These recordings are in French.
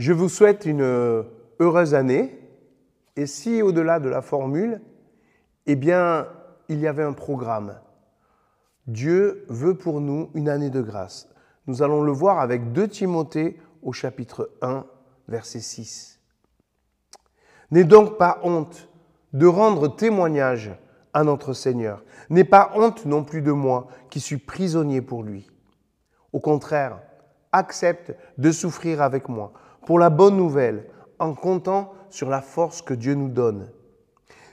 Je vous souhaite une heureuse année. Et si au-delà de la formule, eh bien, il y avait un programme. Dieu veut pour nous une année de grâce. Nous allons le voir avec 2 Timothée au chapitre 1, verset 6. N'aie donc pas honte de rendre témoignage à notre Seigneur. N'aie pas honte non plus de moi qui suis prisonnier pour lui. Au contraire, accepte de souffrir avec moi pour la bonne nouvelle en comptant sur la force que Dieu nous donne.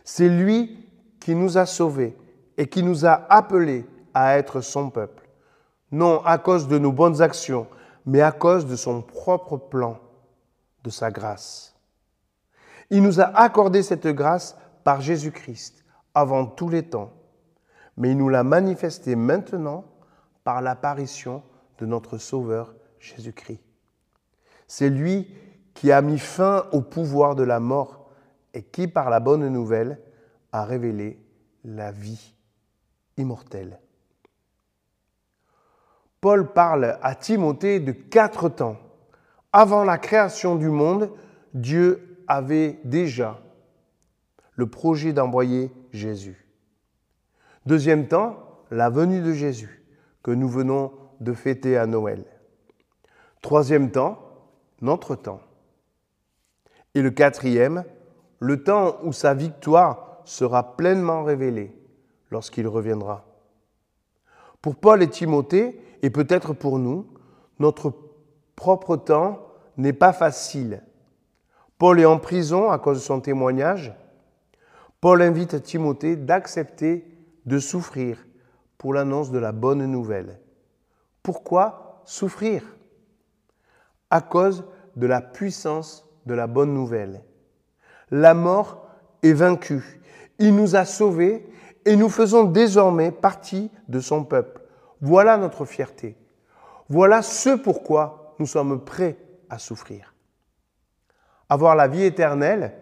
C'est lui qui nous a sauvés et qui nous a appelés à être son peuple, non à cause de nos bonnes actions, mais à cause de son propre plan, de sa grâce. Il nous a accordé cette grâce par Jésus-Christ avant tous les temps, mais il nous l'a manifestée maintenant par l'apparition de notre Sauveur Jésus-Christ. C'est lui qui a mis fin au pouvoir de la mort et qui, par la bonne nouvelle, a révélé la vie immortelle. Paul parle à Timothée de quatre temps. Avant la création du monde, Dieu avait déjà le projet d'envoyer Jésus. Deuxième temps, la venue de Jésus, que nous venons de fêter à Noël. Troisième temps, notre temps. Et le quatrième, le temps où sa victoire sera pleinement révélée lorsqu'il reviendra. Pour Paul et Timothée, et peut-être pour nous, notre propre temps n'est pas facile. Paul est en prison à cause de son témoignage. Paul invite Timothée d'accepter de souffrir pour l'annonce de la bonne nouvelle. Pourquoi souffrir? À cause de la puissance de la bonne nouvelle. La mort est vaincue. Il nous a sauvés et nous faisons désormais partie de son peuple. Voilà notre fierté. Voilà ce pourquoi nous sommes prêts à souffrir. Avoir la vie éternelle,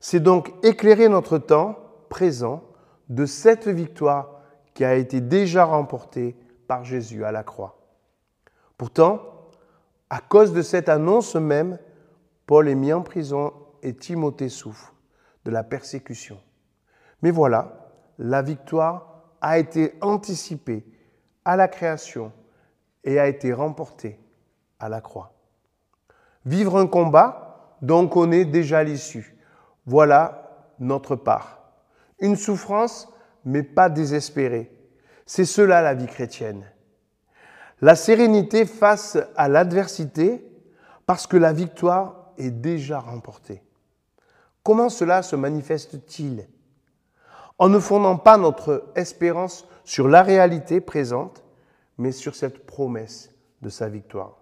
c'est donc éclairer notre temps présent de cette victoire qui a été déjà remportée par Jésus à la croix. Pourtant, à cause de cette annonce même, Paul est mis en prison et Timothée souffre de la persécution. Mais voilà, la victoire a été anticipée à la création et a été remportée à la croix. Vivre un combat dont on connaît déjà l'issue. Voilà notre part. Une souffrance, mais pas désespérée. C'est cela la vie chrétienne. La sérénité face à l'adversité parce que la victoire est déjà remporté. Comment cela se manifeste-t-il? En ne fondant pas notre espérance sur la réalité présente, mais sur cette promesse de sa victoire.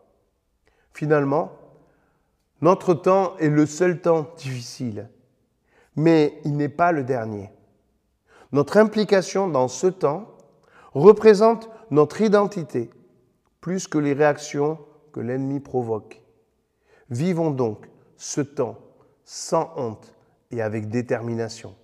Finalement, notre temps est le seul temps difficile, mais il n'est pas le dernier. Notre implication dans ce temps représente notre identité plus que les réactions que l'ennemi provoque. Vivons donc ce temps sans honte et avec détermination.